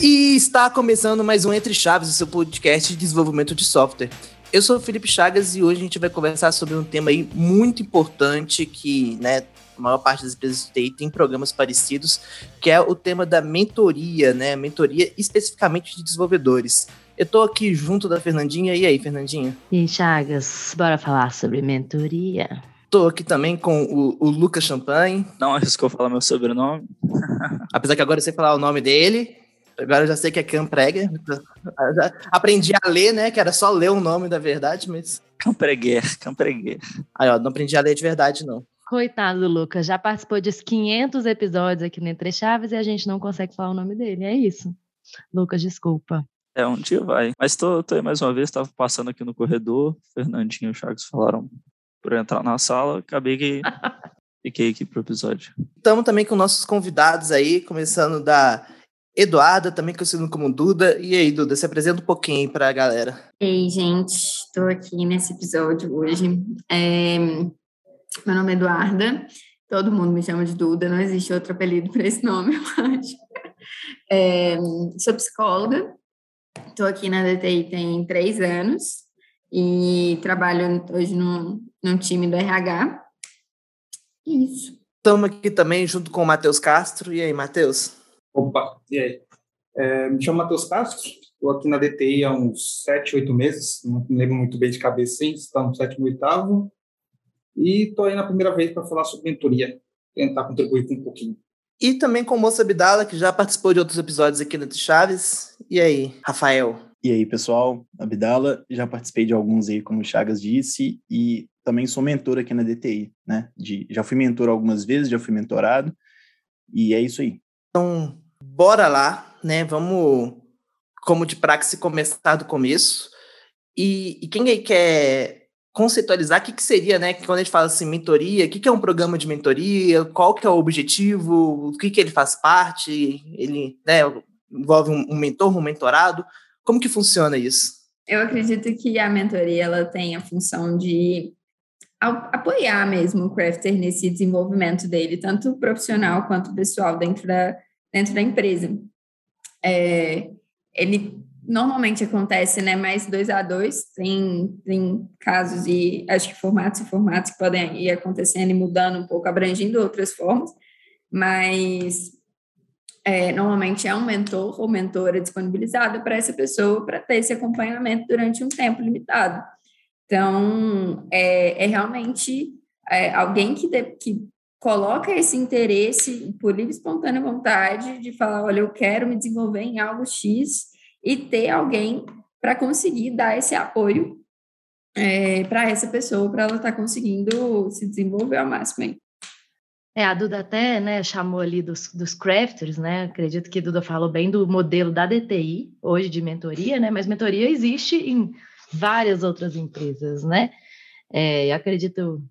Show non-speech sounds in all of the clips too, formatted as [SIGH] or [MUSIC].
E está começando mais um Entre Chaves, o seu podcast de desenvolvimento de software. Eu sou o Felipe Chagas e hoje a gente vai conversar sobre um tema aí muito importante que, né, a maior parte das empresas de TI tem programas parecidos, que é o tema da mentoria, né, mentoria especificamente de desenvolvedores. Eu tô aqui junto da Fernandinha. E aí, Fernandinha? E aí, Chagas, bora falar sobre mentoria? Tô aqui também com o, o Lucas Champagne. Não arriscou falar meu sobrenome. [LAUGHS] Apesar que agora eu sei falar o nome dele. Agora eu já sei que é Campreger. Aprendi a ler, né? Que era só ler o nome da verdade, mas. Campreguer, Campreguer. Aí, ó, não aprendi a ler de verdade, não. Coitado do Lucas, já participou de 500 episódios aqui no Entre Chaves e a gente não consegue falar o nome dele. É isso. Lucas, desculpa. É, um dia vai. Mas tô, tô aí mais uma vez, estava passando aqui no corredor, Fernandinho e o Chagas falaram por entrar na sala, acabei que [LAUGHS] fiquei aqui pro episódio. Estamos também com nossos convidados aí, começando da Eduarda, também conhecido como Duda. E aí, Duda, se apresenta um pouquinho para a galera. Ei, gente, estou aqui nesse episódio hoje. É... Meu nome é Eduarda, todo mundo me chama de Duda, não existe outro apelido para esse nome, [LAUGHS] eu acho. É... Sou psicóloga, estou aqui na DTI tem três anos e trabalho hoje num, num time do RH. Isso. Estamos aqui também junto com o Matheus Castro. E aí, Matheus? Opa, e aí? É, me chamo Matheus Castro, estou aqui na DTI há uns sete, oito meses, não me lembro muito bem de cabeça, sim, está no sétimo, oitavo, e estou aí na primeira vez para falar sobre mentoria, tentar contribuir com um pouquinho. E também com o Moça Abdala, que já participou de outros episódios aqui no Chaves. E aí, Rafael? E aí, pessoal, Abdala, já participei de alguns aí, como o Chagas disse, e também sou mentor aqui na DTI, né? De, já fui mentor algumas vezes, já fui mentorado, e é isso aí. Então, bora lá, né? Vamos, como de praxe, começar do começo. E, e quem aí quer conceitualizar o que, que seria, né? Quando a gente fala assim, mentoria, o que, que é um programa de mentoria, qual que é o objetivo, o que, que ele faz parte, ele né, envolve um, um mentor, um mentorado, como que funciona isso? Eu acredito que a mentoria ela tem a função de apoiar mesmo o crafter nesse desenvolvimento dele, tanto profissional quanto pessoal dentro da, dentro da empresa. É, ele normalmente acontece, né, mais dois a dois, tem, tem casos e acho que formatos e formatos que podem ir acontecendo e mudando um pouco, abrangindo outras formas, mas é, normalmente é um mentor ou mentora disponibilizada para essa pessoa para ter esse acompanhamento durante um tempo limitado. Então, é, é realmente é, alguém que, de, que coloca esse interesse por livre espontânea vontade de falar, olha, eu quero me desenvolver em algo X e ter alguém para conseguir dar esse apoio é, para essa pessoa, para ela estar tá conseguindo se desenvolver ao máximo. Hein? É, a Duda até né, chamou ali dos, dos crafters, né? Acredito que a Duda falou bem do modelo da DTI, hoje de mentoria, né? Mas mentoria existe em várias outras empresas, né? É, eu acredito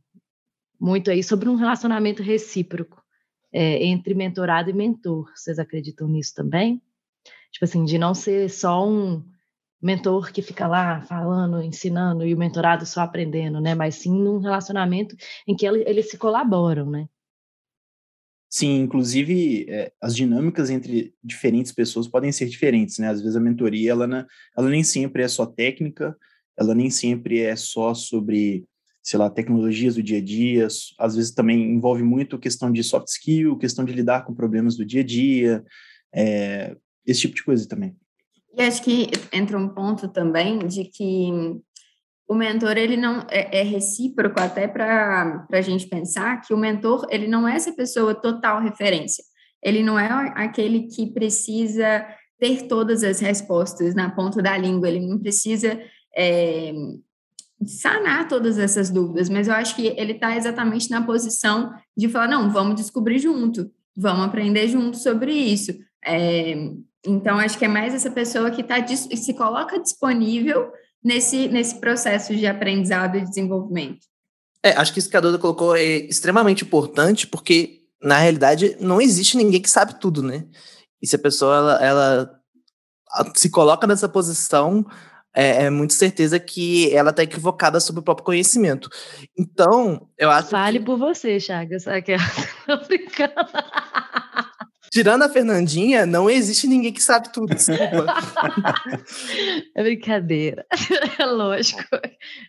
muito aí sobre um relacionamento recíproco é, entre mentorado e mentor. Vocês acreditam nisso também? Tipo assim, de não ser só um mentor que fica lá falando, ensinando e o mentorado só aprendendo, né? Mas sim num relacionamento em que eles se colaboram, né? Sim, inclusive é, as dinâmicas entre diferentes pessoas podem ser diferentes, né? Às vezes a mentoria ela, ela nem sempre é só técnica, ela nem sempre é só sobre, sei lá, tecnologias do dia a dia, às vezes também envolve muito questão de soft skill, questão de lidar com problemas do dia a dia, é, esse tipo de coisa também. E acho que entra um ponto também de que o mentor ele não é, é recíproco até para a gente pensar que o mentor ele não é essa pessoa total referência. Ele não é aquele que precisa ter todas as respostas na ponta da língua. Ele não precisa é, sanar todas essas dúvidas. Mas eu acho que ele está exatamente na posição de falar não, vamos descobrir junto, vamos aprender junto sobre isso. É, então acho que é mais essa pessoa que tá, se coloca disponível nesse, nesse processo de aprendizado e desenvolvimento. É, acho que isso que a Duda colocou é extremamente importante, porque, na realidade, não existe ninguém que sabe tudo, né? E se a pessoa, ela, ela se coloca nessa posição, é, é muito certeza que ela está equivocada sobre o próprio conhecimento. Então, eu acho. Fale que... por você, Chagas. [LAUGHS] Tô brincando. Tirando a Fernandinha, não existe ninguém que sabe tudo, [LAUGHS] é brincadeira. É [LAUGHS] lógico.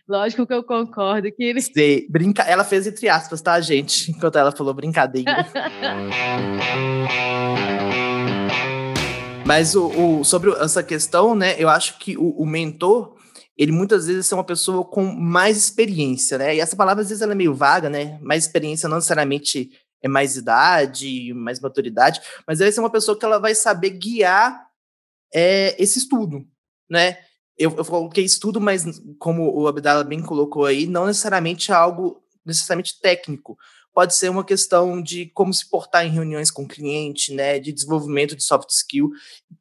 Lógico que eu concordo que ele. Sei, brinca... Ela fez entre aspas, tá, gente? Enquanto ela falou brincadeira. [LAUGHS] Mas o, o, sobre essa questão, né, eu acho que o, o, mentor, ele muitas vezes é uma pessoa com mais experiência, né? E essa palavra às vezes ela é meio vaga, né? Mais experiência não necessariamente é mais idade, mais maturidade, mas deve ser uma pessoa que ela vai saber guiar é, esse estudo, né? Eu, eu coloquei estudo, mas como o Abdala bem colocou aí, não necessariamente algo necessariamente técnico, pode ser uma questão de como se portar em reuniões com o cliente, né, de desenvolvimento de soft skill,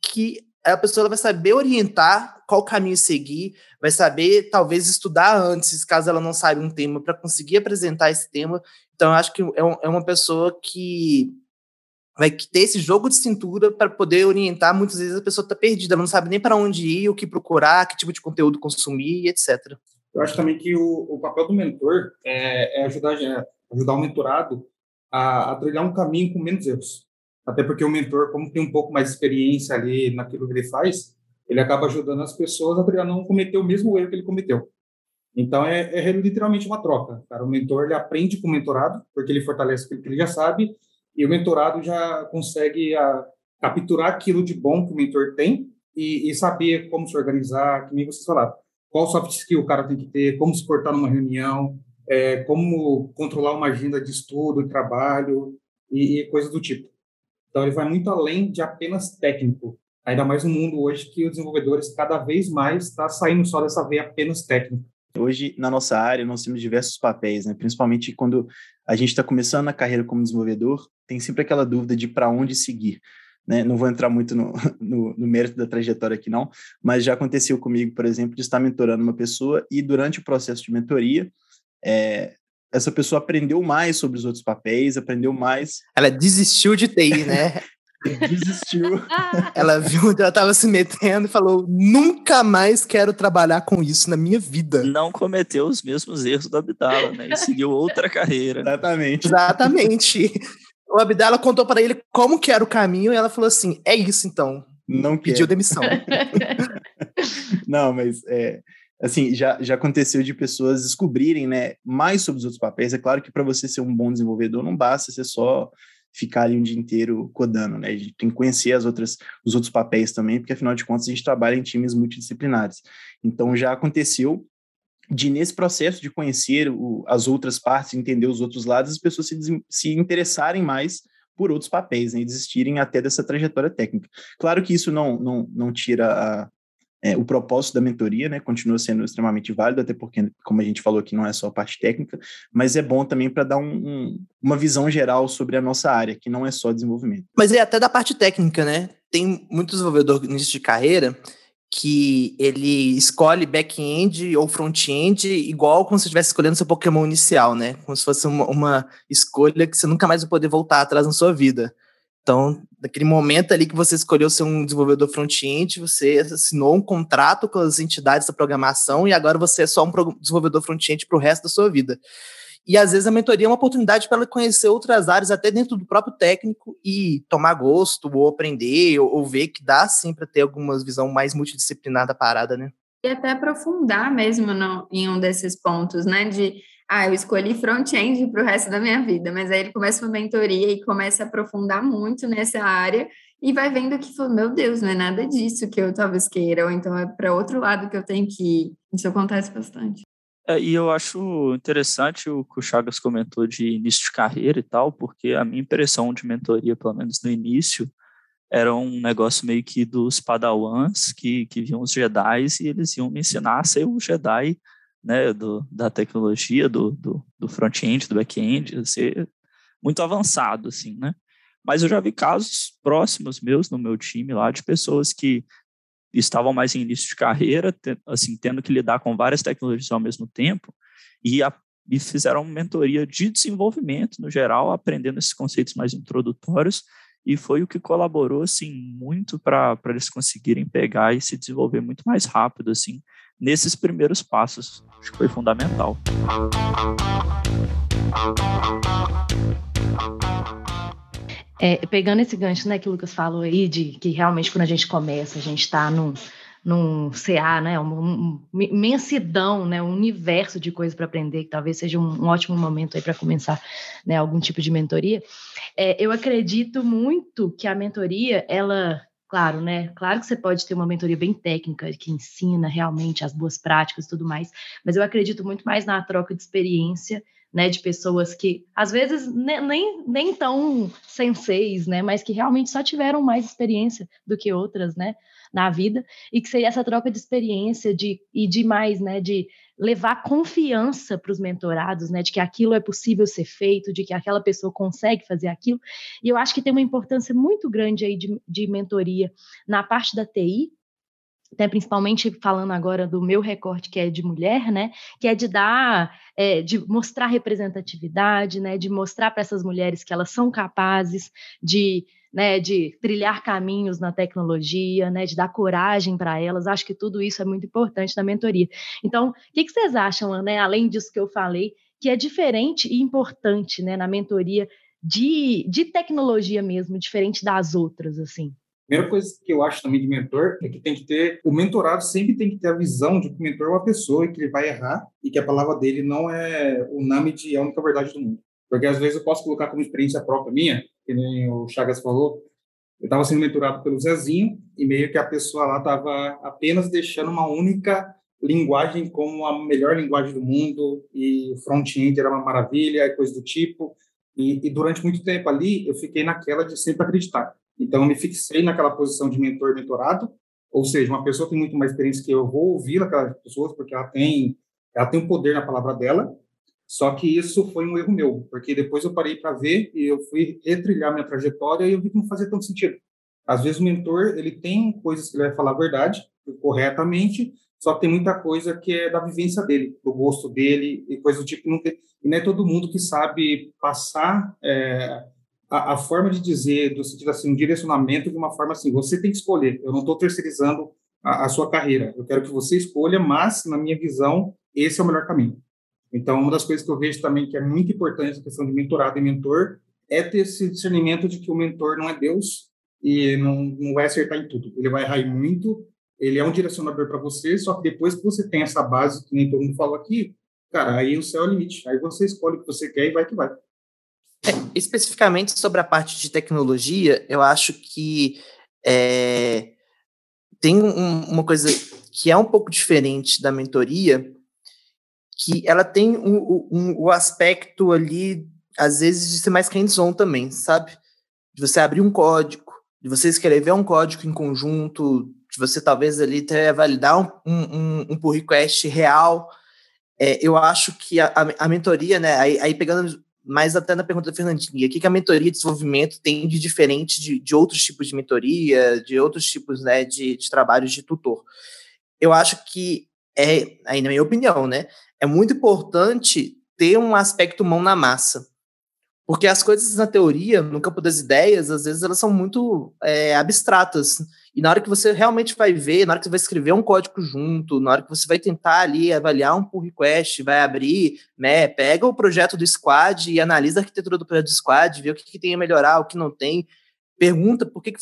que a pessoa vai saber orientar qual caminho seguir, vai saber talvez estudar antes, caso ela não saiba um tema, para conseguir apresentar esse tema. Então, eu acho que é, é uma pessoa que vai ter esse jogo de cintura para poder orientar. Muitas vezes a pessoa está perdida, ela não sabe nem para onde ir, o que procurar, que tipo de conteúdo consumir, etc. Eu acho também que o, o papel do mentor é, é ajudar ajudar o mentorado a, a trilhar um caminho com menos erros. Até porque o mentor, como tem um pouco mais de experiência ali naquilo que ele faz, ele acaba ajudando as pessoas a não cometer o mesmo erro que ele cometeu. Então, é, é literalmente uma troca. Cara. O mentor ele aprende com o mentorado, porque ele fortalece aquilo que ele já sabe, e o mentorado já consegue a, capturar aquilo de bom que o mentor tem e, e saber como se organizar, que nem vocês falaram. Qual soft skill o cara tem que ter, como se portar numa reunião, é, como controlar uma agenda de estudo, trabalho e, e coisas do tipo. Então, ele vai muito além de apenas técnico. Ainda mais no mundo hoje que os desenvolvedores cada vez mais está saindo só dessa veia apenas técnica. Hoje, na nossa área, nós temos diversos papéis, né? principalmente quando a gente está começando a carreira como desenvolvedor, tem sempre aquela dúvida de para onde seguir. Né? Não vou entrar muito no, [LAUGHS] no, no, mérito da trajetória aqui, não, mas já aconteceu comigo, por exemplo, de estar mentorando uma pessoa e durante o processo de mentoria, é, essa pessoa aprendeu mais sobre os outros papéis, aprendeu mais. Ela desistiu de TI, né? [LAUGHS] desistiu. ela viu onde ela estava se metendo e falou: nunca mais quero trabalhar com isso na minha vida. Não cometeu os mesmos erros do Abdala, né? E seguiu outra carreira. Exatamente. Exatamente. O Abdala contou para ele como que era o caminho e ela falou assim: é isso então. Não pediu quero. demissão. [LAUGHS] Não, mas é, assim, já, já aconteceu de pessoas descobrirem, né, mais sobre os outros papéis. É claro que para você ser um bom desenvolvedor não basta ser só ficar ali um dia inteiro codando, né? A gente tem que conhecer as outras, os outros papéis também, porque afinal de contas a gente trabalha em times multidisciplinares. Então já aconteceu de nesse processo de conhecer o, as outras partes, entender os outros lados, as pessoas se, se interessarem mais por outros papéis, né, e desistirem até dessa trajetória técnica. Claro que isso não, não, não tira a, é, o propósito da mentoria, né, continua sendo extremamente válido, até porque, como a gente falou aqui, não é só a parte técnica, mas é bom também para dar um, um, uma visão geral sobre a nossa área, que não é só desenvolvimento. Mas é até da parte técnica, né? Tem muito desenvolvedor no início de carreira que ele escolhe back-end ou front-end igual como se estivesse escolhendo seu Pokémon inicial, né? Como se fosse uma, uma escolha que você nunca mais vai poder voltar atrás na sua vida. Então, naquele momento ali que você escolheu ser um desenvolvedor front-end, você assinou um contrato com as entidades da programação e agora você é só um desenvolvedor front-end para o resto da sua vida. E às vezes a mentoria é uma oportunidade para ela conhecer outras áreas, até dentro do próprio técnico, e tomar gosto, ou aprender, ou, ou ver que dá sim para ter alguma visão mais multidisciplinar da parada, né? E até aprofundar mesmo no, em um desses pontos, né? De ah, eu escolhi front-end para o resto da minha vida, mas aí ele começa uma mentoria e começa a aprofundar muito nessa área e vai vendo que, meu Deus, não é nada disso que eu talvez queira, ou então é para outro lado que eu tenho que ir. Isso acontece bastante. É, e eu acho interessante o que o Chagas comentou de início de carreira e tal, porque a minha impressão de mentoria, pelo menos no início, era um negócio meio que dos padawans que, que viam os Jedi e eles iam me ensinar a ser o Jedi né, do, da tecnologia, do, do, do front-end, do back-end, ser muito avançado, assim, né? Mas eu já vi casos próximos meus no meu time lá de pessoas que estavam mais em início de carreira, assim, tendo que lidar com várias tecnologias ao mesmo tempo e, a, e fizeram uma mentoria de desenvolvimento no geral, aprendendo esses conceitos mais introdutórios e foi o que colaborou assim muito para eles conseguirem pegar e se desenvolver muito mais rápido assim nesses primeiros passos. Acho que foi fundamental. É, pegando esse gancho né, que o Lucas falou aí, de que realmente quando a gente começa, a gente está num, num CA, né, uma, uma imensidão, né, um universo de coisas para aprender, que talvez seja um, um ótimo momento aí para começar né, algum tipo de mentoria. É, eu acredito muito que a mentoria, ela Claro, né? Claro que você pode ter uma mentoria bem técnica que ensina realmente as boas práticas e tudo mais, mas eu acredito muito mais na troca de experiência, né? De pessoas que às vezes nem, nem tão senseis, né? Mas que realmente só tiveram mais experiência do que outras, né? Na vida, e que seria essa troca de experiência de, e de mais, né? De levar confiança para os mentorados, né, de que aquilo é possível ser feito, de que aquela pessoa consegue fazer aquilo. E eu acho que tem uma importância muito grande aí de, de mentoria na parte da TI, até principalmente falando agora do meu recorte que é de mulher, né, que é de dar, é, de mostrar representatividade, né, de mostrar para essas mulheres que elas são capazes de né, de trilhar caminhos na tecnologia, né, de dar coragem para elas. Acho que tudo isso é muito importante na mentoria. Então, o que, que, vocês acham, né, além disso que eu falei, que é diferente e importante né, na mentoria de, de tecnologia mesmo, diferente das outras, assim? Primeira coisa que eu acho também de mentor é que tem que ter, o mentorado sempre tem que ter a visão de que o mentor é uma pessoa e que ele vai errar e que a palavra dele não é o nome de a única verdade do mundo. Porque às vezes eu posso colocar como experiência própria minha, que nem o Chagas falou, eu estava sendo mentorado pelo Zezinho e meio que a pessoa lá estava apenas deixando uma única linguagem como a melhor linguagem do mundo e front-end era uma maravilha e coisa do tipo. E, e, durante muito tempo ali eu fiquei naquela de sempre acreditar. Então eu me fixei naquela posição de mentor mentorado, ou seja, uma pessoa tem muito mais experiência que eu, eu vou ouvir aquelas pessoas porque ela tem ela tem um poder na palavra dela só que isso foi um erro meu, porque depois eu parei para ver e eu fui retrilhar minha trajetória e eu vi que não fazia tanto sentido. Às vezes o mentor, ele tem coisas que ele vai falar a verdade, corretamente, só que tem muita coisa que é da vivência dele, do gosto dele e coisa do tipo. Não tem, e não é todo mundo que sabe passar é, a, a, forma de dizer, do sentido assim, um direcionamento de uma forma assim, você tem que escolher. Eu não estou terceirizando a, a sua carreira. Eu quero que você escolha, mas, na minha visão, esse é o melhor caminho. Então, uma das coisas que eu vejo também que é muito importante na questão de mentorado e mentor é ter esse discernimento de que o mentor não é Deus e não, não vai acertar em tudo. Ele vai errar muito, ele é um direcionador para você, só que depois que você tem essa base, que nem todo mundo falou aqui, cara, aí o céu é o limite. Aí você escolhe o que você quer e vai que vai. É, especificamente sobre a parte de tecnologia, eu acho que é, tem um, uma coisa que é um pouco diferente da mentoria, que ela tem um, um, o aspecto ali, às vezes, de ser mais hands-on também, sabe? De você abrir um código, de você escrever um código em conjunto, de você talvez ali ter, validar um, um, um pull request real. É, eu acho que a, a, mentoria, né, aí, aí, pegando mais até na pergunta da Fernandinha, o que, que a mentoria de desenvolvimento tem de diferente de, de outros tipos de mentoria, de outros tipos né, de, de trabalhos de tutor? Eu acho que é, aí na minha opinião, né, é muito importante ter um aspecto mão na massa. Porque as coisas na teoria, no campo das ideias, às vezes elas são muito é, abstratas. E na hora que você realmente vai ver, na hora que você vai escrever um código junto, na hora que você vai tentar ali avaliar um pull request, vai abrir, né, pega o projeto do squad e analisa a arquitetura do projeto do squad, vê o que, que tem a melhorar, o que não tem, pergunta por que, que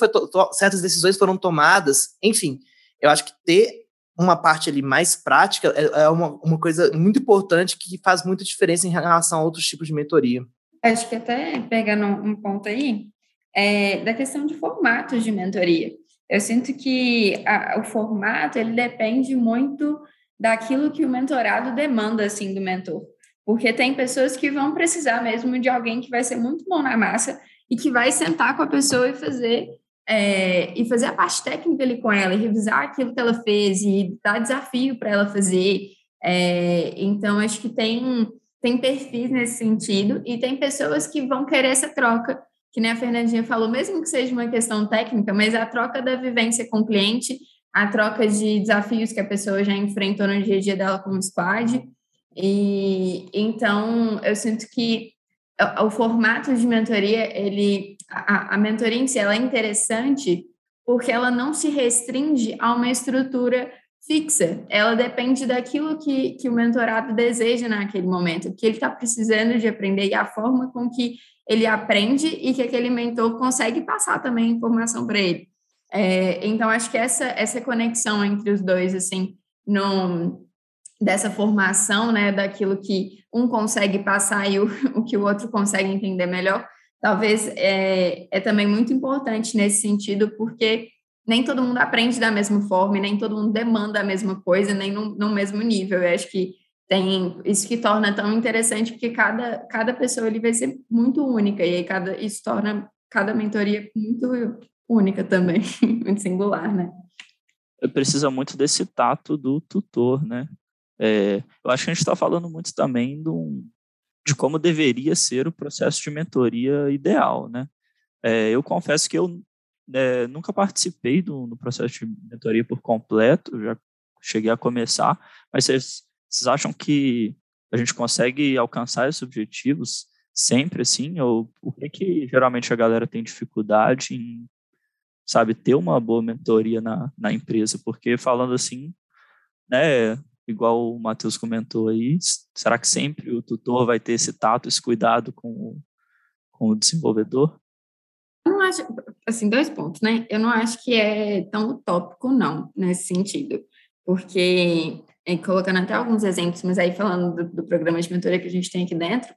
certas decisões foram tomadas, enfim. Eu acho que ter uma parte ali mais prática é, é uma, uma coisa muito importante que faz muita diferença em relação a outros tipos de mentoria. Acho que até pegando um ponto aí, é da questão de formatos de mentoria. Eu sinto que a, o formato ele depende muito daquilo que o mentorado demanda assim do mentor, porque tem pessoas que vão precisar mesmo de alguém que vai ser muito bom na massa e que vai sentar com a pessoa e fazer é, e fazer a parte técnica ali com ela, e revisar aquilo que ela fez e dar desafio para ela fazer. É, então, acho que tem, tem perfis nesse sentido e tem pessoas que vão querer essa troca, que nem a Fernandinha falou, mesmo que seja uma questão técnica, mas a troca da vivência com o cliente, a troca de desafios que a pessoa já enfrentou no dia a dia dela como squad. E então, eu sinto que o, o formato de mentoria, ele, a, a mentoria em si, ela é interessante porque ela não se restringe a uma estrutura fixa, ela depende daquilo que, que o mentorado deseja naquele momento, que ele está precisando de aprender e a forma com que ele aprende e que aquele mentor consegue passar também informação para ele. É, então, acho que essa, essa conexão entre os dois, assim, no, dessa formação, né, daquilo que um consegue passar e o, [LAUGHS] o que o outro consegue entender melhor, talvez é, é também muito importante nesse sentido, porque nem todo mundo aprende da mesma forma, nem todo mundo demanda a mesma coisa, nem no, no mesmo nível. Eu acho que tem isso que torna tão interessante, porque cada, cada pessoa ele vai ser muito única, e aí cada, isso torna cada mentoria muito única também, [LAUGHS] muito singular, né? Precisa muito desse tato do tutor, né? É, eu acho que a gente está falando muito também do, de como deveria ser o processo de mentoria ideal, né? É, eu confesso que eu é, nunca participei do, do, processo de mentoria por completo, já cheguei a começar, mas vocês, acham que a gente consegue alcançar esses objetivos sempre assim? Ou por que, que geralmente a galera tem dificuldade em, sabe, ter uma boa mentoria na, na empresa? Porque falando assim, né, igual o Matheus comentou aí, será que sempre o tutor vai ter esse tato, esse cuidado com o, com o desenvolvedor? Eu não acho, assim, dois pontos, né? Eu não acho que é tão utópico, não, nesse sentido, porque, é, colocando até alguns exemplos, mas aí falando do, do, programa de mentoria que a gente tem aqui dentro,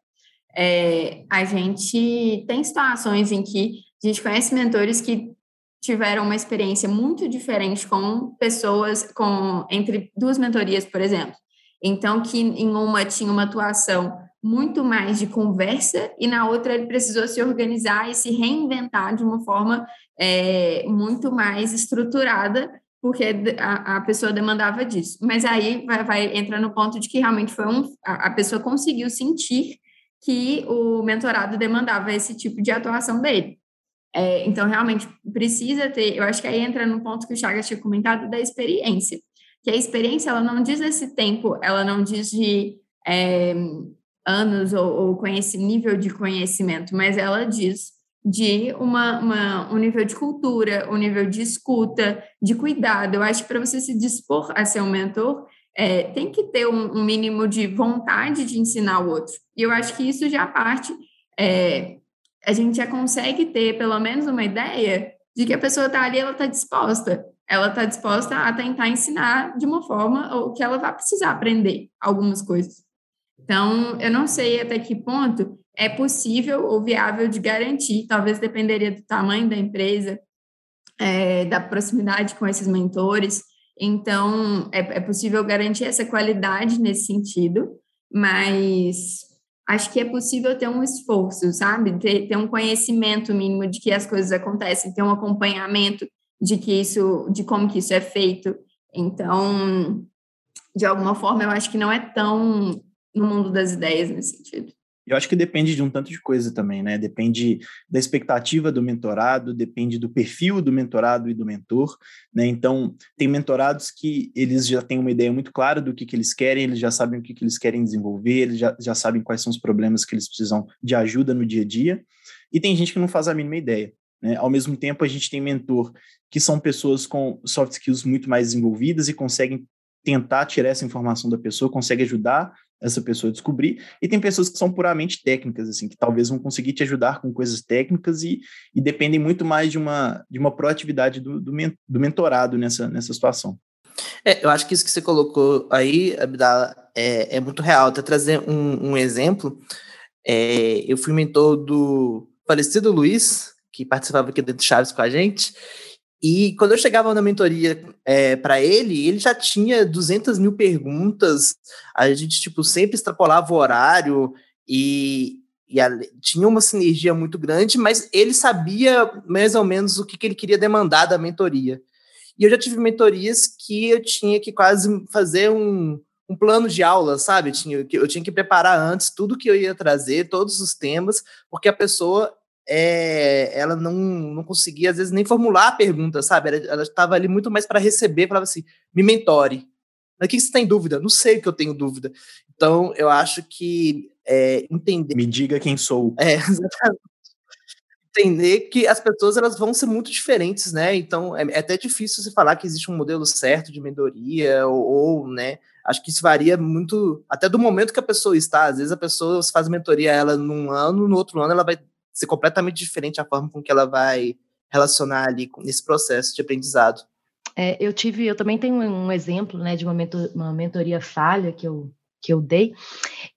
é, a gente tem situações em que a gente conhece mentores que tiveram uma experiência muito diferente com pessoas, com entre duas mentorias, por exemplo. Então, que em uma tinha uma atuação muito mais de conversa e na outra ele precisou se organizar e se reinventar de uma forma é, muito mais estruturada, porque a, a, pessoa demandava disso. Mas aí vai, vai entrar no ponto de que realmente foi um, a, a pessoa conseguiu sentir que o mentorado demandava esse tipo de atuação dele. É, então, realmente, precisa ter, eu acho que aí entra no ponto que o Chagas tinha comentado da experiência, que a experiência, ela não diz esse tempo, ela não diz de é, anos ou, ou nível de conhecimento, mas ela diz de uma, uma, um nível de cultura, um nível de escuta, de cuidado. Eu acho que para você se dispor a ser um mentor, é, tem que ter um, um, mínimo de vontade de ensinar o outro. E eu acho que isso já parte é, a gente já consegue ter pelo menos uma ideia de que a pessoa está ali, ela está disposta. Ela está disposta a tentar ensinar de uma forma ou que ela vai precisar aprender algumas coisas. Então, eu não sei até que ponto é possível ou viável de garantir, talvez dependeria do tamanho da empresa, é, da proximidade com esses mentores. Então, é, é possível garantir essa qualidade nesse sentido, mas acho que é possível ter um esforço, sabe? Ter, ter um conhecimento mínimo de que as coisas acontecem, ter um acompanhamento de que isso, de como que isso é feito. Então, de alguma forma, eu acho que não é tão no mundo das ideias nesse sentido. Eu acho que depende de um tanto de coisa também, né? Depende da expectativa do mentorado, depende do perfil do mentorado e do mentor, né? Então, tem mentorados que eles já têm uma ideia muito clara do que, que eles querem, eles já sabem o que, que eles querem desenvolver, eles já, já sabem quais são os problemas que eles precisam de ajuda no dia a dia, e tem gente que não faz a mínima ideia. Né? Ao mesmo tempo, a gente tem mentor que são pessoas com soft skills muito mais desenvolvidas e conseguem tentar tirar essa informação da pessoa, consegue ajudar essa pessoa descobrir, e tem pessoas que são puramente técnicas, assim, que talvez vão conseguir te ajudar com coisas técnicas e, e dependem muito mais de uma, de uma proatividade do, do, men do mentorado nessa, nessa situação. É, eu acho que isso que você colocou aí, Abdala, é, é muito real. Até trazer um, um exemplo, é, eu fui mentor do falecido Luiz, que participava aqui dentro de Chaves com a gente, e quando eu chegava na mentoria é, para ele, ele já tinha 200 mil perguntas, a gente tipo, sempre extrapolava o horário e, e a, tinha uma sinergia muito grande, mas ele sabia mais ou menos o que, que ele queria demandar da mentoria. E eu já tive mentorias que eu tinha que quase fazer um, um plano de aula, sabe? Eu tinha, eu tinha que preparar antes tudo que eu ia trazer, todos os temas, porque a pessoa é, ela não, não conseguia, às vezes, nem formular a pergunta, sabe? Ela estava ali muito mais para receber, falava assim, me mentore. Mas o que você tem dúvida? Não sei o que eu tenho dúvida. Então, eu acho que é, entender. Me diga quem sou. É, [LAUGHS] exatamente. Entender que as pessoas elas vão ser muito diferentes, né? Então é, é até difícil você falar que existe um modelo certo de mentoria, ou, ou, né? Acho que isso varia muito até do momento que a pessoa está. Às vezes a pessoa faz mentoria ela num ano, no outro ano ela vai ser completamente diferente a forma com que ela vai relacionar ali nesse processo de aprendizado. É, eu tive, eu também tenho um exemplo, né, de uma, uma mentoria falha que eu, que eu dei,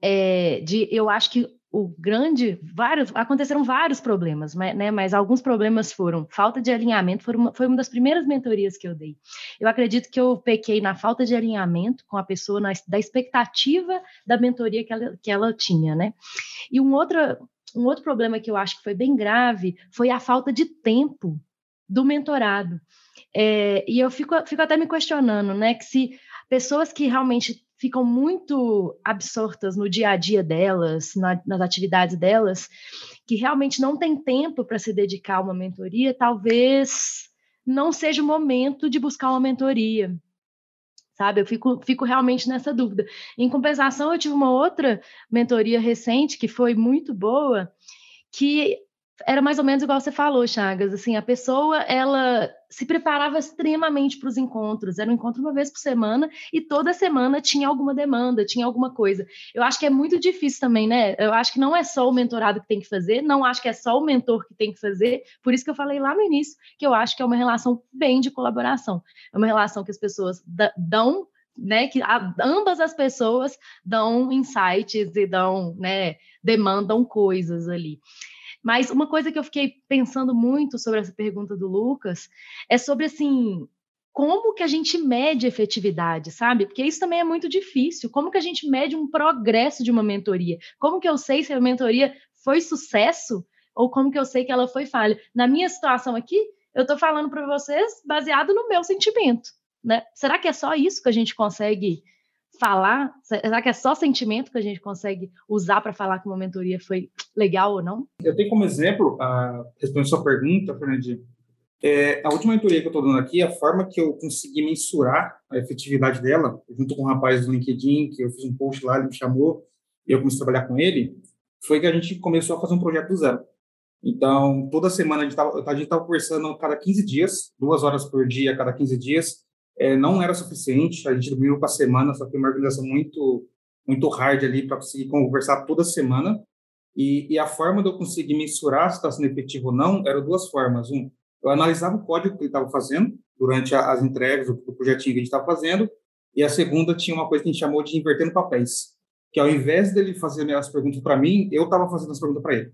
é, de, eu acho que o grande, vários, aconteceram vários problemas, mas, né, mas alguns problemas foram falta de alinhamento, foi uma, foi uma das primeiras mentorias que eu dei. Eu acredito que eu pequei na falta de alinhamento com a pessoa, na, da expectativa da mentoria que ela, que ela tinha, né? E um outro, um outro problema que eu acho que foi bem grave foi a falta de tempo do mentorado. É, e eu fico, fico até me questionando, né, que se pessoas que realmente ficam muito absortas no dia a dia delas, na, nas atividades delas, que realmente não tem tempo para se dedicar a uma mentoria, talvez não seja o momento de buscar uma mentoria. Sabe, eu fico, fico realmente nessa dúvida. Em compensação, eu tive uma outra mentoria recente que foi muito boa, que era mais ou menos igual você falou, Chagas. Assim, a pessoa ela se preparava extremamente para os encontros. Era um encontro uma vez por semana e toda semana tinha alguma demanda, tinha alguma coisa. Eu acho que é muito difícil também, né? Eu acho que não é só o mentorado que tem que fazer, não acho que é só o mentor que tem que fazer. Por isso que eu falei lá no início que eu acho que é uma relação bem de colaboração. É uma relação que as pessoas dão né, que ambas as pessoas dão insights e dão, né, demandam coisas ali. Mas uma coisa que eu fiquei pensando muito sobre essa pergunta do Lucas é sobre assim, como que a gente mede efetividade, sabe? Porque isso também é muito difícil. Como que a gente mede um progresso de uma mentoria? Como que eu sei se a mentoria foi sucesso ou como que eu sei que ela foi falha? Na minha situação aqui, eu estou falando para vocês baseado no meu sentimento, né? Será que é só isso que a gente consegue falar? Será que é só sentimento que a gente consegue usar para falar que uma mentoria foi legal ou não? Eu tenho como exemplo, a, respondendo sua pergunta, Fernandinho, é, a última mentoria que eu estou dando aqui, a forma que eu consegui mensurar a efetividade dela, junto com um rapaz do LinkedIn, que eu fiz um post lá, ele me chamou, e eu comecei a trabalhar com ele, foi que a gente começou a fazer um projeto do zero. Então, toda semana a gente estava conversando a cada 15 dias, duas horas por dia a cada 15 dias, é, não era suficiente, a gente dormiu para a semana, só que uma organização muito muito hard ali para conseguir conversar toda semana. E, e, a forma de eu conseguir mensurar se está sendo efetivo ou não eram duas formas. Um, eu analisava o código que ele estava fazendo durante a, as entregas do, do projetinho que a gente estava fazendo. E a segunda tinha uma coisa que a gente chamou de invertendo papéis, que ao invés dele fazer as perguntas para mim, eu estava fazendo as perguntas para ele.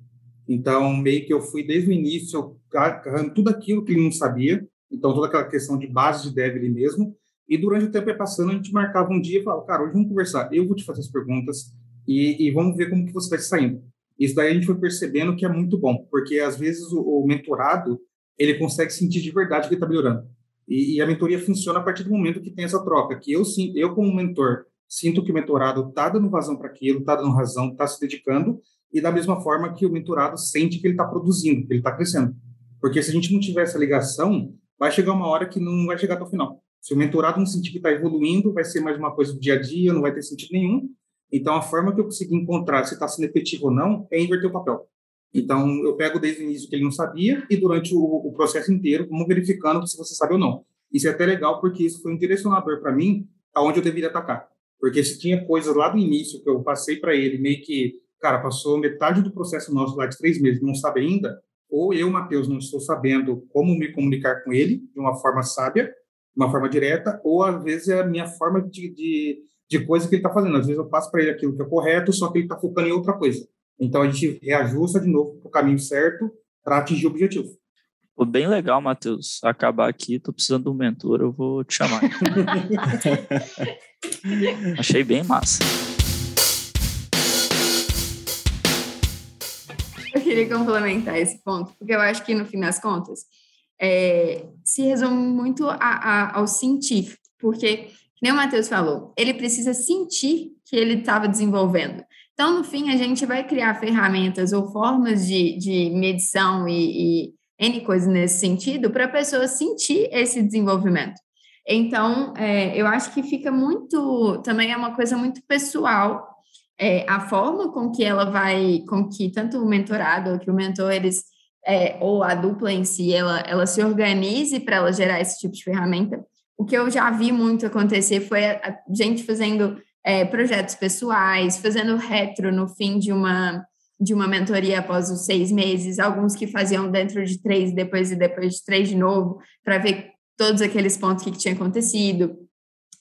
Então, meio que eu fui desde o início agarrando tudo aquilo que ele não sabia, então, toda aquela questão de base de dev ali mesmo. E durante o tempo passando, a gente marcava um dia e falava, cara, hoje vamos conversar, eu vou te fazer as perguntas e, e vamos ver como que você vai saindo. Isso daí a gente foi percebendo que é muito bom, porque às vezes o, o mentorado, ele consegue sentir de verdade que ele está melhorando. E, e, a mentoria funciona a partir do momento que tem essa troca, que eu, eu como mentor, sinto que o mentorado está dando vazão para aquilo, está dando razão, está se dedicando, e da mesma forma que o mentorado sente que ele está produzindo, que ele está crescendo. Porque se a gente não tiver essa ligação, vai chegar uma hora que não vai chegar até o final. Se o mentorado não sentir que está evoluindo, vai ser mais uma coisa do dia a dia, não vai ter sentido nenhum. Então, a forma que eu consegui encontrar se está sendo efetivo ou não é inverter o papel. Então, eu pego desde o início que ele não sabia e durante o, o processo inteiro, como verificando se você sabe ou não. Isso é até legal porque isso foi um direcionador para mim aonde eu deveria atacar. Porque se tinha coisas lá do início que eu passei para ele, meio que, cara, passou metade do processo nosso lá de três meses, não sabe ainda, ou eu, Matheus, não estou sabendo como me comunicar com ele de uma forma sábia, de uma forma direta, ou às vezes é a minha forma de, de, de coisa que ele está fazendo. Às vezes eu passo para ele aquilo que é correto, só que ele está focando em outra coisa. Então a gente reajusta de novo para o caminho certo para atingir o objetivo. Pô, bem legal, Matheus. Acabar aqui, tô precisando de um mentor, eu vou te chamar. [LAUGHS] Achei bem massa. Queria complementar esse ponto, porque eu acho que, no fim das contas, é, se resume muito a, a, ao científico, porque, nem o Matheus falou, ele precisa sentir que ele estava desenvolvendo. Então, no fim, a gente vai criar ferramentas ou formas de, de medição e, e N coisas nesse sentido para a pessoa sentir esse desenvolvimento. Então, é, eu acho que fica muito, também é uma coisa muito pessoal é, a forma com que ela vai, com que tanto o mentorado ou que o mentor, eles, é, ou a dupla em si, ela, ela se organize para ela gerar esse tipo de ferramenta. O que eu já vi muito acontecer foi a, a gente fazendo é, projetos pessoais, fazendo retro no fim de uma de uma mentoria após os seis meses, alguns que faziam dentro de três, depois e depois de três de novo, para ver todos aqueles pontos que, que tinha acontecido.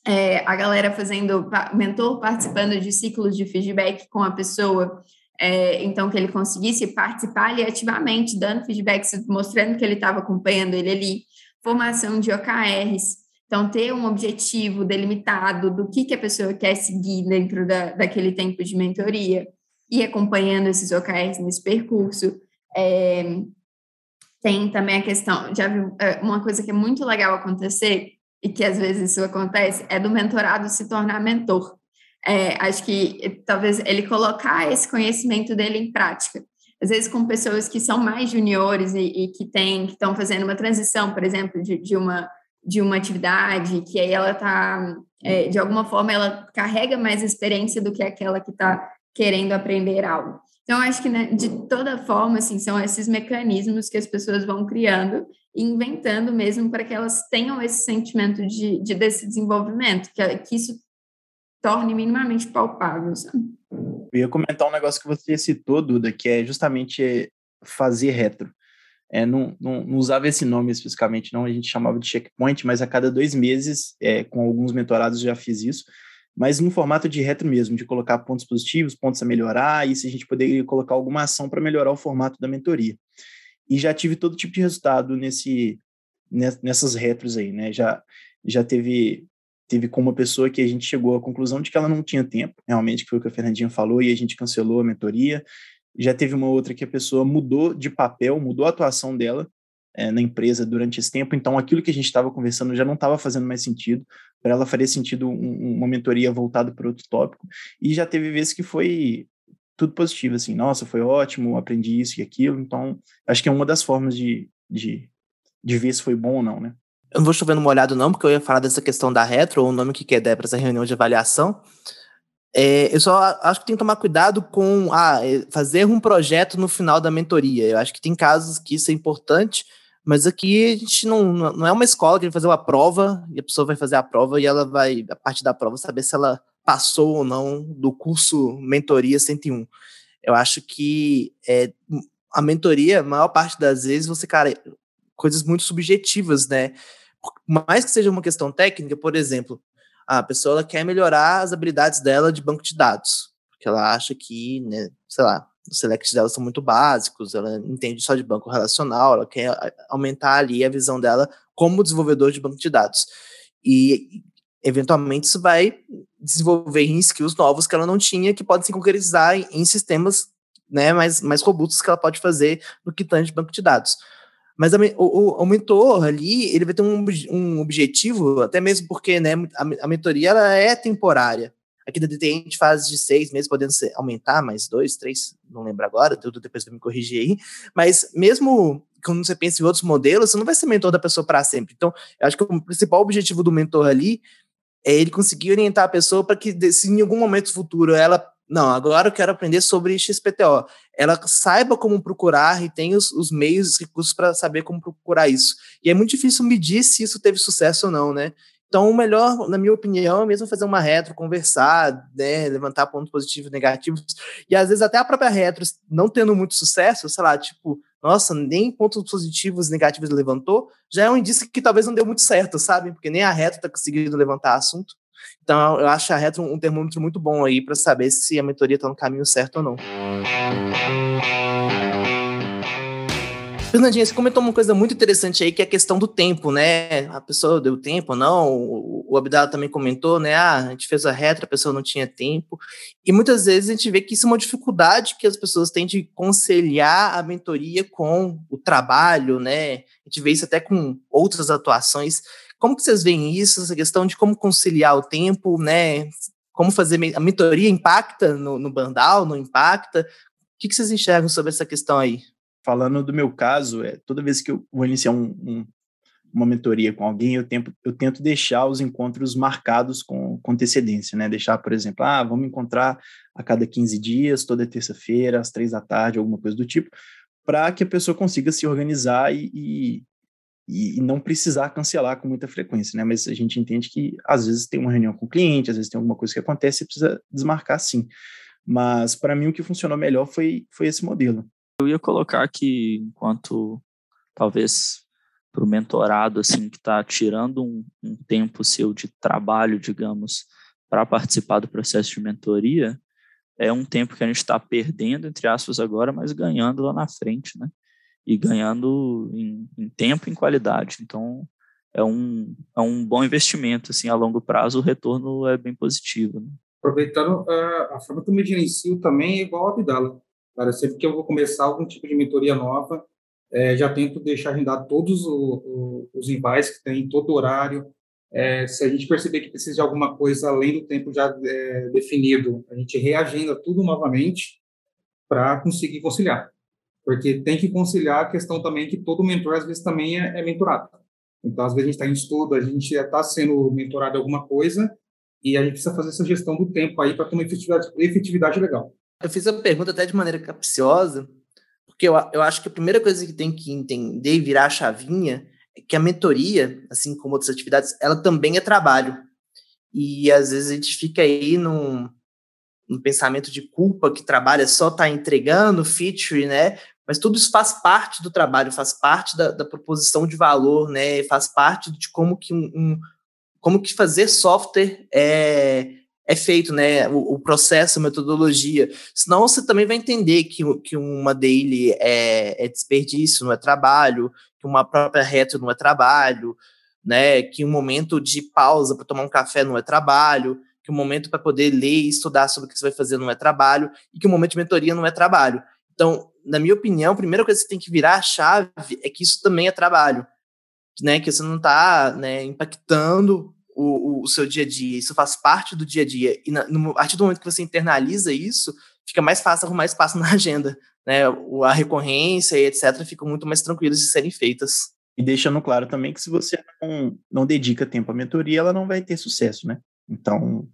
É, a galera fazendo, mentor participando de ciclos de feedback com a pessoa, é, então que ele conseguisse participar ali ativamente, dando feedbacks, mostrando que ele estava acompanhando ele ali, formação de OKRs, então ter um objetivo delimitado do que, que a pessoa quer seguir dentro da, daquele tempo de mentoria, e acompanhando esses OKRs nesse percurso. É, tem também a questão, já viu, é, uma coisa que é muito legal acontecer, e que às vezes isso acontece, é do mentorado se tornar mentor. É, acho que talvez ele colocar esse conhecimento dele em prática. Às vezes com pessoas que são mais juniores e, e que têm, que estão fazendo uma transição, por exemplo, de, de, uma, de uma atividade, que aí ela está, é, de alguma forma, ela carrega mais experiência do que aquela que está querendo aprender algo. Então, acho que né, de toda forma, assim, são esses mecanismos que as pessoas vão criando e inventando mesmo para que elas tenham esse sentimento de, de desse desenvolvimento, que, que isso torne minimamente palpável. Sabe? Eu ia comentar um negócio que você citou, Duda, que é justamente fazer retro. É, não, não, não, usava esse nome especificamente, não, a gente chamava de checkpoint, mas a cada dois meses, é, com alguns mentorados já fiz isso, mas no formato de retro mesmo, de colocar pontos positivos, pontos a melhorar, e se a gente poderia colocar alguma ação para melhorar o formato da mentoria. E já tive todo tipo de resultado nesse, nessas retros aí, né? Já, já teve, teve com uma pessoa que a gente chegou à conclusão de que ela não tinha tempo, realmente, que foi o que a Fernandinha falou, e a gente cancelou a mentoria. Já teve uma outra que a pessoa mudou de papel, mudou a atuação dela, é, na empresa durante esse tempo, então aquilo que a gente estava conversando já não estava fazendo mais sentido, para ela faria sentido um, uma mentoria voltada para outro tópico, e já teve vezes que foi tudo positivo, assim, nossa, foi ótimo, aprendi isso e aquilo, então acho que é uma das formas de, de, de ver se foi bom ou não, né? Eu não vou chover no molhado não, porque eu ia falar dessa questão da retro, ou o nome que quer dar para essa reunião de avaliação, é, eu só acho que tem que tomar cuidado com ah, é, fazer um projeto no final da mentoria. Eu acho que tem casos que isso é importante, mas aqui a gente não, não é uma escola que vai fazer uma prova e a pessoa vai fazer a prova e ela vai, a partir da prova, saber se ela passou ou não do curso Mentoria 101. Eu acho que é, a mentoria, a maior parte das vezes, você, cara, coisas muito subjetivas, né? Por mais que seja uma questão técnica, por exemplo, a pessoa quer melhorar as habilidades dela de banco de dados, porque ela acha que, né, sei lá, os selects dela são muito básicos, ela entende só de banco relacional, ela quer aumentar ali a visão dela como desenvolvedor de banco de dados. E, eventualmente, isso vai desenvolver em skills novos que ela não tinha, que podem se concretizar em, em sistemas né, mais, mais robustos que ela pode fazer no que tange de banco de dados. Mas a, o, o, mentor ali, ele vai ter um, um objetivo, até mesmo porque né, a, a mentoria ela é temporária. Aqui da DTI a gente faz de seis meses, podendo ser, aumentar mais dois, três, não lembro agora, tudo depois vai me corrigir aí. Mas mesmo quando você pensa em outros modelos, você não vai ser mentor da pessoa para sempre. Então, eu acho que o principal objetivo do mentor ali é ele conseguir orientar a pessoa para que, se em algum momento futuro ela não, agora eu quero aprender sobre XPTO. Ela saiba como procurar e tem os, os meios, os recursos para saber como procurar isso. E é muito difícil medir se isso teve sucesso ou não, né? Então, o melhor, na minha opinião, é mesmo fazer uma retro, conversar, né, levantar pontos positivos e negativos. E às vezes até a própria retro, não tendo muito sucesso, sei lá, tipo, nossa, nem pontos positivos e negativos levantou, já é um indício que talvez não deu muito certo, sabe? Porque nem a retro está conseguindo levantar assunto. Então, eu acho a retro um termômetro muito bom aí para saber se a mentoria está no caminho certo ou não. Fernandinha, você comentou uma coisa muito interessante aí, que é a questão do tempo, né? A pessoa deu tempo ou não? O Abdala também comentou, né? Ah, a gente fez a retro, a pessoa não tinha tempo. E muitas vezes a gente vê que isso é uma dificuldade que as pessoas têm de conciliar a mentoria com o trabalho, né? A gente vê isso até com outras atuações. Como que vocês veem isso, essa questão de como conciliar o tempo, né? Como fazer a mentoria impacta no, no Bandal, não impacta? O que, que vocês enxergam sobre essa questão aí? Falando do meu caso, é toda vez que eu vou iniciar um, um, uma mentoria com alguém, eu, tempo, eu tento deixar os encontros marcados com, com antecedência, né? Deixar, por exemplo, ah, vamos encontrar a cada 15 dias, toda terça-feira, às três da tarde, alguma coisa do tipo, para que a pessoa consiga se organizar e, e, e, não precisar cancelar com muita frequência, né? Mas a gente entende que às vezes tem uma reunião com o cliente, às vezes tem alguma coisa que acontece e precisa desmarcar sim. Mas para mim o que funcionou melhor foi, foi esse modelo. Eu ia colocar que enquanto talvez para o mentorado assim que está tirando um, um, tempo seu de trabalho, digamos, para participar do processo de mentoria, é um tempo que a gente está perdendo entre aspas agora, mas ganhando lá na frente, né? E ganhando em, em tempo e em qualidade. Então é um, é um bom investimento assim a longo prazo, o retorno é bem positivo. Né? Aproveitando a, a forma que eu gerencio também é igual a Abdala. Cara, sempre que eu vou começar algum tipo de mentoria nova, é, já tento deixar agendado todos o, o, os invites que tem, todo horário. É, se a gente perceber que precisa de alguma coisa além do tempo já é, definido, a gente reagenda tudo novamente para conseguir conciliar. Porque tem que conciliar a questão também que todo mentor, às vezes, também é, é mentorado. Então, às vezes, a gente está em estudo, a gente já está sendo mentorado em alguma coisa e a gente precisa fazer essa gestão do tempo aí para ter uma efetividade, efetividade legal. Eu fiz a pergunta até de maneira capciosa, porque eu, eu acho que a primeira coisa que tem que entender e virar a chavinha é que a mentoria, assim como outras atividades, ela também é trabalho. E às vezes a gente fica aí num, num pensamento de culpa que trabalho é só tá entregando feature, né? Mas tudo isso faz parte do trabalho, faz parte da, da proposição de valor, né? Faz parte de como que um, um como que fazer software é, é feito, né? O, o, processo, a metodologia. Senão você também vai entender que, que uma daily é, é desperdício, não é trabalho, que uma própria reta não é trabalho, né? Que um momento de pausa para tomar um café não é trabalho, que um momento para poder ler e estudar sobre o que você vai fazer não é trabalho, e que um momento de mentoria não é trabalho. Então, na minha opinião, a primeira coisa que você tem que virar a chave é que isso também é trabalho, né? Que você não está né, impactando o, o, seu dia a dia, isso faz parte do dia a dia. E na, no, a partir do momento que você internaliza isso, fica mais fácil arrumar espaço [LAUGHS] na agenda. Né? A recorrência e etc. ficam muito mais tranquilas de serem feitas. E deixando claro também que se você não, não dedica tempo à mentoria, ela não vai ter sucesso, né? Então,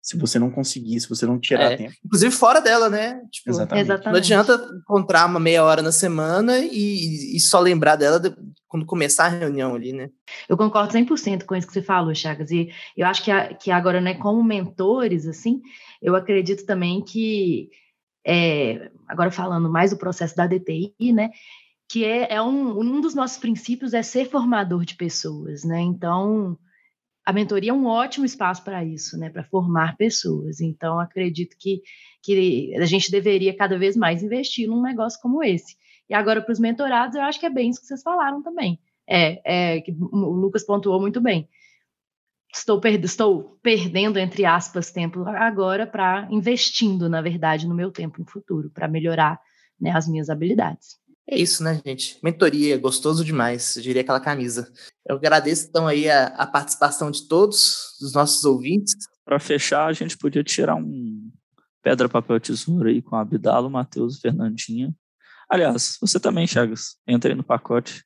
se você não conseguir, se você não tirar é, tempo. Inclusive fora dela, né? Tipo, Exatamente. Não adianta encontrar uma meia hora na semana e, e só lembrar dela de, quando começar a reunião ali, né? Eu concordo 100% com isso que você falou, Chagas. E eu acho que, a, que agora, né, como mentores, assim, eu acredito também que, é, agora falando mais do processo da DTI, né? Que é, é um, um dos nossos princípios é ser formador de pessoas, né? Então, a mentoria é um ótimo espaço para isso, né, para formar pessoas. Então, acredito que, que a gente deveria cada vez mais investir num negócio como esse. E agora, para os mentorados, eu acho que é bem isso que vocês falaram também. É, é que o Lucas pontuou muito bem. Estou, per estou perdendo, entre aspas, tempo agora para investindo, na verdade, no meu tempo no futuro, para melhorar né, as minhas habilidades. É isso, né, gente? Mentoria, gostoso demais, eu diria aquela camisa. Eu agradeço, então, aí a, a participação de todos, dos nossos ouvintes. Para fechar, a gente podia tirar um pedra, papel, tesoura aí com a Abdalo, Matheus e Fernandinha. Aliás, você também, Chagas, entra aí no pacote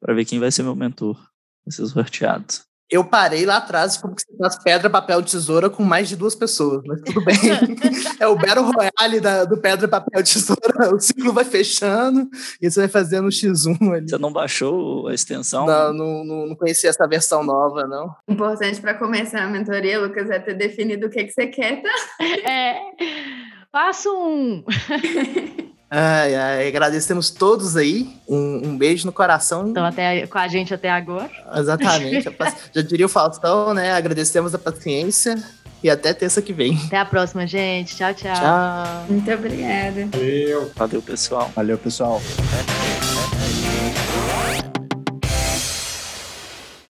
para ver quem vai ser meu mentor, vai ser sorteado eu parei lá atrás como que você faz pedra, papel, tesoura com mais de duas pessoas, mas tudo bem. [LAUGHS] é o Battle Royale da, do pedra, papel, tesoura. [LAUGHS] O ciclo vai fechando e você vai fazendo um X1 ali. Você não baixou a extensão? Não, não, não, não conhecia essa versão nova, não. Importante para começar a mentoria, Lucas, é ter definido o que, que você quer, tá? É. Faço um. [LAUGHS] Ai, ai, agradecemos todos aí. Um, um beijo no coração. Estão até com a gente até agora. Exatamente. [LAUGHS] Já diria o Faustão, né? Agradecemos a paciência e até terça que vem. Até a próxima, gente. Tchau, tchau. Tchau. Muito obrigada. Valeu. Valeu, pessoal. Valeu, pessoal.